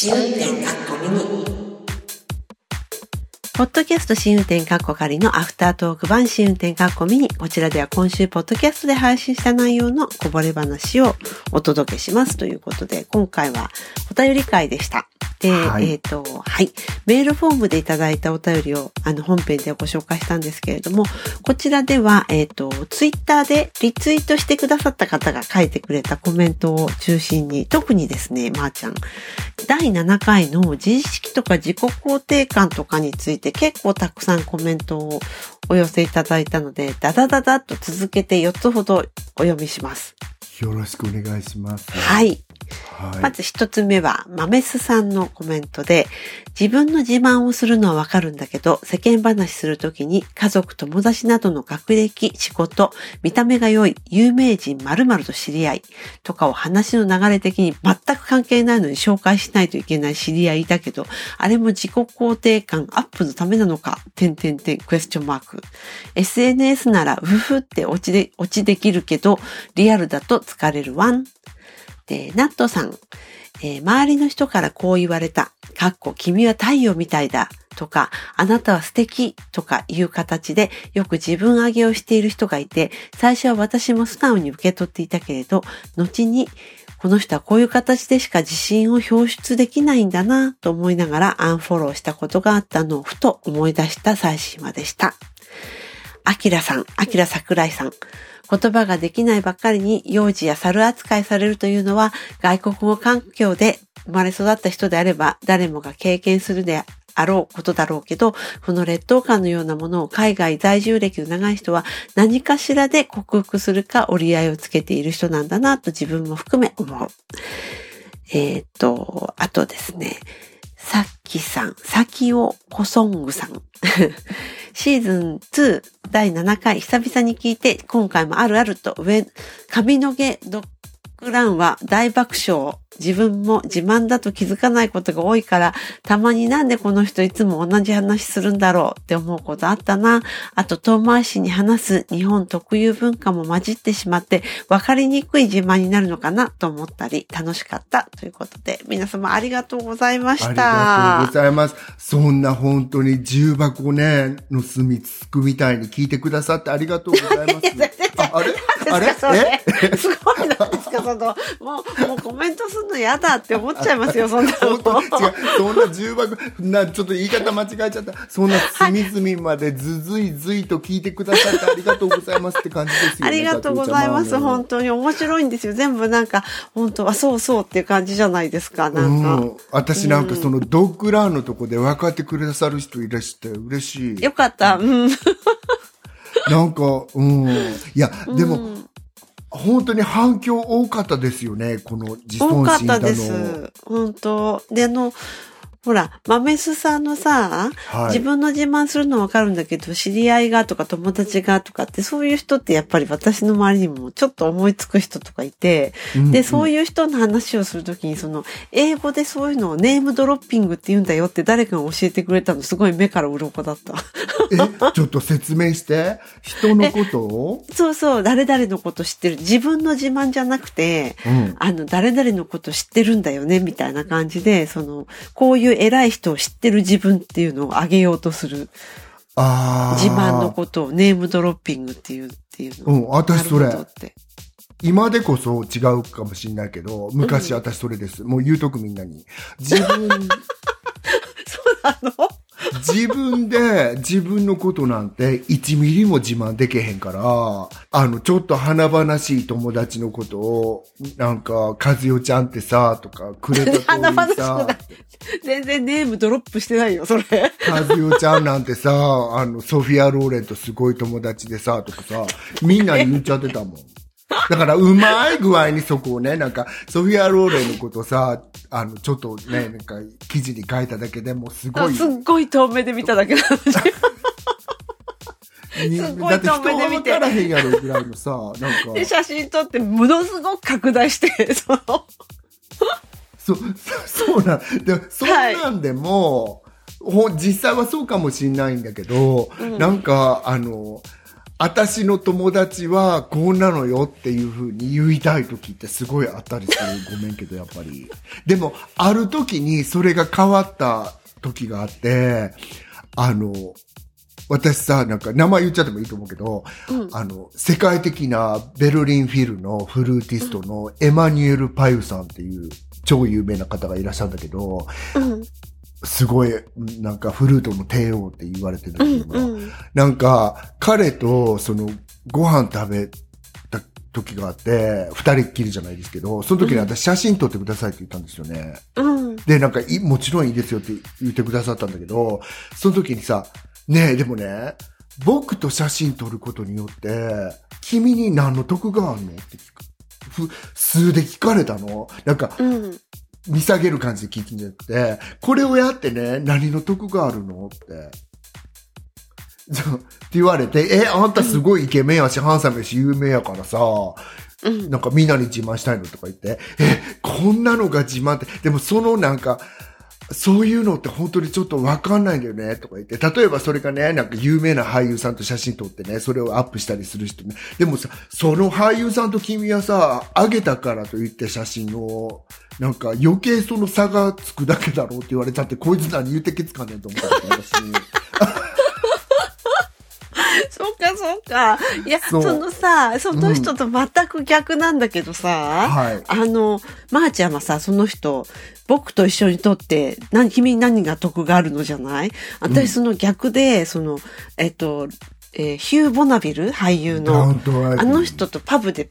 試運転かっこミポッドキャスト新運転カッコ仮のアフタートーク版新運転カッコミニ。こちらでは今週ポッドキャストで配信した内容のこぼれ話をお届けしますということで、今回はお便り会でした。で、はいえっ、と、はい。メールフォームでいただいたお便りを、あの、本編でご紹介したんですけれども、こちらでは、えっ、と、ツイッターでリツイートしてくださった方が書いてくれたコメントを中心に、特にですね、まー、ちゃん、第7回の自意識とか自己肯定感とかについて結構たくさんコメントをお寄せいただいたので、ダダダダっと続けて4つほどお読みします。よろしくお願いします。はい。まず一つ目は、マメスさんのコメントで、自分の自慢をするのはわかるんだけど、世間話するときに家族、友達などの学歴、仕事、見た目が良い、有名人〇〇と知り合いとかを話の流れ的に全く関係ないのに紹介しないといけない知り合いだけど、あれも自己肯定感アップのためなのか、点々点、クエスチョンマーク。SNS なら、うふふって落ちで、落ちできるけど、リアルだと疲れるわん。で、ナットさん、えー周りの人からこう言われた。かっこ、君は太陽みたいだ。とか、あなたは素敵とかいう形でよく自分上げをしている人がいて、最初は私も素直に受け取っていたけれど、後に、この人はこういう形でしか自信を表出できないんだなと思いながらアンフォローしたことがあったのをふと思い出した最新話でした。アキラさん、アキラ桜井さん。言葉ができないばっかりに幼児や猿扱いされるというのは外国語環境で生まれ育った人であれば誰もが経験するであろうことだろうけど、この劣等感のようなものを海外在住歴の長い人は何かしらで克服するか折り合いをつけている人なんだなと自分も含め思う。えーっと、あとですね、さっきさん、さきおこそんぐさん。シーズン2第7回久々に聞いて、今回もあるあると上、髪の毛ドッグランは大爆笑。自分も自慢だと気づかないことが多いから、たまになんでこの人いつも同じ話するんだろうって思うことあったな。あと遠回しに話す日本特有文化も混じってしまって、分かりにくい自慢になるのかなと思ったり、楽しかったということで、皆様ありがとうございました。ありがとうございます。そんな本当に重箱ね、の隅つくみたいに聞いてくださってありがとうございます。ああれ？あれですかそれえ？すごいなんですかその、もう、もうコメントするの嫌だって思っちゃいますよ、そんなの。違う。そんな重箱、な、ちょっと言い方間違えちゃった。そんな隅々までずずいずいと聞いてくださってありがとうございますって感じですよね。ありがとうございます。本当に面白いんですよ。全部なんか、本当はそうそうっていう感じじゃないですか、なんか。うん、私なんかそのドッグランのとこで分かってくださる人いらして嬉しい。よかった。うん。なんか、うん。いや、でも、本当に反響多かったですよね、この自多かっ尊心だの。たです。本当で、あの、ほら、マメスさんのさ、はい自分の自慢するのわかるんだけど、知り合いがとか友達がとかって、そういう人ってやっぱり私の周りにもちょっと思いつく人とかいて、で、うんうんそういう人の話をするときに、その、英語でそういうのをネームドロッピングって言うんだよって誰かが教えてくれたの、すごい目から鱗だった。え、ちょっと説明して。人のことを？そうそう、誰々のこと知ってる。自分の自慢じゃなくて、うん。あの、誰々のこと知ってるんだよね、みたいな感じで、その、こういう偉い人を知ってる自分っていうのを上げようとする。ああ。自慢のことをネームドロッピングっていう、っていうの。うん、私それ。今でこそ違うかもしれないけど、昔私それです。もう言うとくみんなに。自分、そうなの？自分で自分のことなんて1ミリも自慢できへんから、あの、ちょっと華々しい友達のことを、なんか、和代ちゃんってさ、とか、くれた 華々しくない、全然ネームドロップしてないよ、それ。和代ちゃんなんてさ、あの、ソフィア・ローレンとすごい友達でさ、とかさ、みんなに言っちゃってたもん。だから、うまい具合にそこをね、なんか、ソフィア・ローレンのことさ、あの、ちょっとね、なんか、記事に書いただけでもすごい。すっごい遠目で見ただけなのに。に すごい遠目で見てからへんやろぐらいのさ、なんか。で、写真撮って、ものすごく拡大して、その、そ、そそうなん、でそんなんでも、ほん実際はそうかもしれないんだけど、なんか、あの、私の友達はこんなのよっていう風に言いたい時ってすごいあったりする。ごめんけど、やっぱり。でも、ある時にそれが変わった時があって、あの、私さ、なんか名前言っちゃってもいいと思うけど、うんあの、世界的なベルリンフィルのフルーティストのエマニュエル・パユさんっていう超有名な方がいらっしゃるんだけど、うん。すごい、なんかフルートの帝王って言われてるんだうん。けど、うん。なんか、彼と、その、ご飯食べた時があって、二人っきりじゃないですけど、その時に私写真撮ってくださいって言ったんですよね。うん。で、なんかい、もちろんいいですよって言ってくださったんだけど、その時にさ、ねえ、でもね、僕と写真撮ることによって、君に何の得があるの？って聞く。ふ、数で聞かれたの。なんか、うん。見下げる感じで聞くんじゃなくて、これをやってね、何の得があるの？って。って言われて、え、あんたすごいイケメンやし、ハンサムやし、有名やからさ、うん。なんかみんなに自慢したいのとか言って、え、こんなのが自慢って、でもそのなんか、そういうのって本当にちょっとわかんないんだよね、とか言って。例えばそれがね、なんか有名な俳優さんと写真撮ってね、それをアップしたりする人ね。でもさ、その俳優さんと君はさ、あげたからと言って写真を、なんか余計その差がつくだけだろうって言われちゃって、こいつ何言うてけつかねえと思ったから、私。そうか、そうか。いや、そのさ、その人と全く逆なんだけどさ、はい。あの、まー、ちゃんはさ、その人、僕と一緒にとって、何、君に何が得があるのじゃない？私その逆で、その、えっと、えーヒュー・ボナビル俳優のあの人とパブで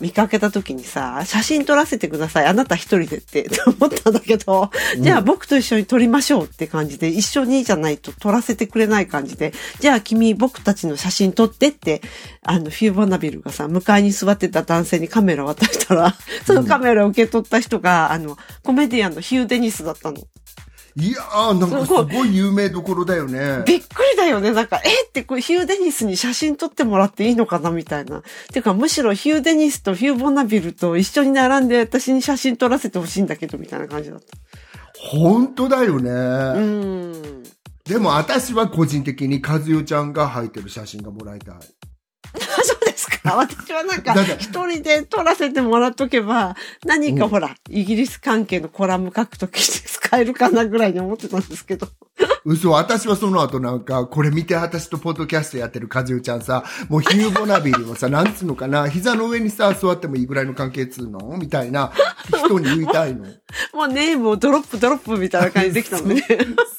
見かけた時にさ、写真撮らせてください。あなた一人でって 思ったんだけど、じゃあ僕と一緒に撮りましょうって感じで、一緒にじゃないと撮らせてくれない感じで、じゃあ君僕たちの写真撮ってって、あの、フュー・ボナビルがさ、向かいに座ってた男性にカメラ渡したら、そのカメラを受け取った人が、あの、コメディアンのヒュー・デニスだったの。いやー、なんかすごい有名どころだよね。びっくりだよね。なんか、え？ってこれヒュー・デニスに写真撮ってもらっていいのかなみたいな。ていうか、むしろヒュー・デニスとフュー・ボナビルと一緒に並んで私に写真撮らせてほしいんだけど、みたいな感じだった。本当だよね。うーん。でも私は個人的に和代ちゃんが入ってる写真がもらいたい。私はなんか一人で撮らせてもらっとけば、何かほら、イギリス関係のコラム書くときして使えるかなぐらいに思ってたんですけど。嘘、私はその後なんか、これ見て私とポッドキャストやってる和代ちゃんさ、もうヒューボナビルもさ、なんつうのかな、膝の上にさ、座ってもいいぐらいの関係つうの？みたいな人に言いたいの。もうネームをドロップドロップみたいな感じでできたのね。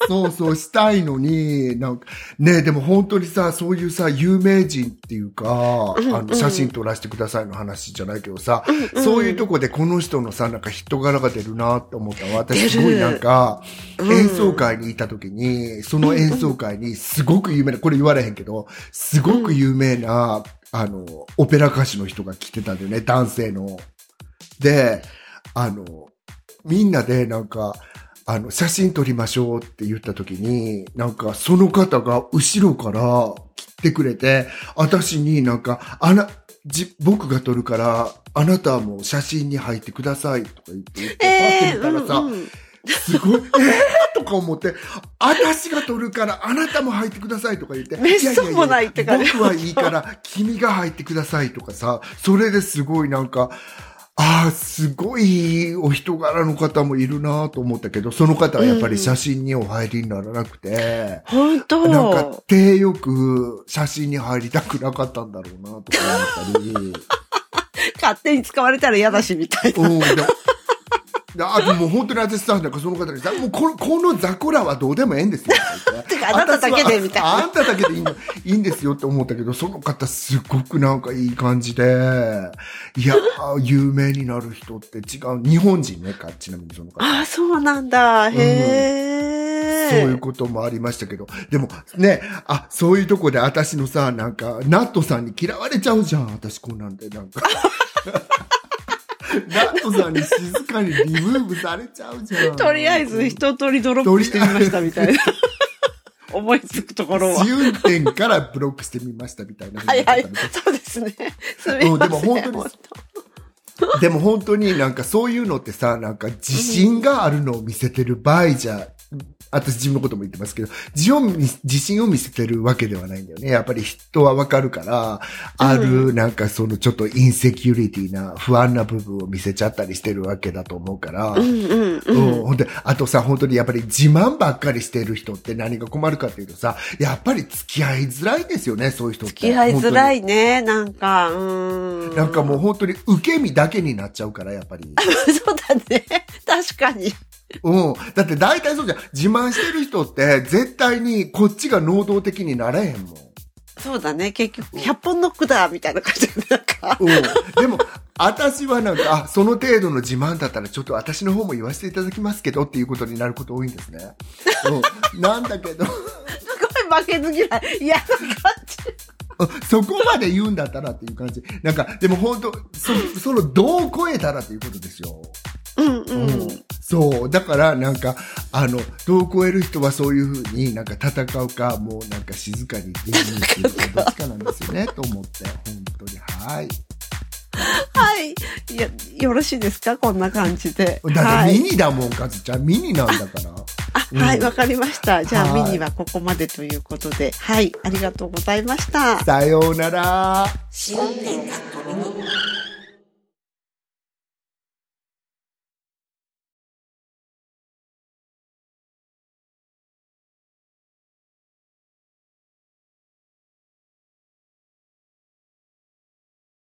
そうそう、したいのに、なんか、ねでも本当にさ、そういうさ、有名人っていうか、あの、写真撮らせてくださいの話じゃないけどさ、そういうとこでこの人のさ、なんか人柄が出るなって思ったわ。私すごいなんか、うん演奏会にいた時に、その演奏会にすごく有名な、これ言われへんけど、すごく有名な、あの、オペラ歌手の人が来てたんだよね、男性の。で、あの、みんなでなんか、あの、写真撮りましょうって言った時に、なんかその方が後ろから切ってくれて、私になんか、あな、じ、僕が撮るから、あなたも写真に入ってくださいとか言って言って、パッて見たらさ、うんうんすごい、えーとか思って、私が撮るからあなたも入ってくださいとか言って。めっそうもないって感じ僕はいいから君が入ってくださいとかさ、それですごいなんか、ああ、すごいお人柄の方もいるなと思ったけど、その方はやっぱり写真にお入りにならなくて、本当なんか手よく写真に入りたくなかったんだろうなとか思ったり。勝手に使われたら嫌だし、みたいな。うん、あともう本当に私さ、なんかその方にさ、もうこのこの雑魚らはどうでもええんですよ。てかあなただけでみたいなあんただけでいいの、いいんですよって思ったけど、その方すごくなんかいい感じで、いや、有名になる人って違う。日本人ねか、ちなみにその方。ああ、そうなんだ。へえ。そういうこともありましたけど。でも、ね、あ、そういうとこで私のさ、なんか、ナットさんに嫌われちゃうじゃん。私こうなんで、なんか。ナットさんに静かにリムーブされちゃうじゃん。とりあえず一通りドロップしてみましたみたいな。思いつくところは。自運転からブロックしてみましたみたいな。はいはい。そうですね。すみません。うんでも本当にでも本当になんかそういうのってさ、なんか自信があるのを見せてる場合じゃ私自分のことも言ってますけど、自を見自信を見せてるわけではないんだよね。やっぱり人はわかるから、ある、なんかそのちょっとインセキュリティな不安な部分を見せちゃったりしてるわけだと思うから、うんうんううん。ん、ほんで、あとさ、本当にやっぱり自慢ばっかりしてる人って何が困るかっていうとさ、やっぱり付き合いづらいですよね、そういう人って。付き合いづらい。いね、なんか、うん。なんかもう本当に受け身だけになっちゃうから、やっぱり。そうだね。確かに。うん。だって大体そうじゃん。自慢してる人って絶対にこっちが能動的になれへんもん。そうだね。結局、100本ノックだ、みたいな感じで、なんか。うん。でも、私はなんか、あ、その程度の自慢だったらちょっと私の方も言わせていただきますけどっていうことになること多いんですね。うん。なんだけど、すごい負けず嫌い。嫌な感じ。うんそこまで言うんだったらっていう感じ。なんか、でも本当そ、その度を超えたらっていうことですよ。うんううんん。そう。だから、なんか、あの、度を超える人はそういうふうになんか戦うか、もうなんか静かにゲームするか、どっちかなんですよね、と思って。本当に。はい。はい。いや、よろしいですか？こんな感じで。だってはい。ミニだもん、かずちゃん。ミニなんだから。あ、うんはい、わかりました。じゃあ、はいミニはここまでということで。はい。ありがとうございました。さようなら。新年確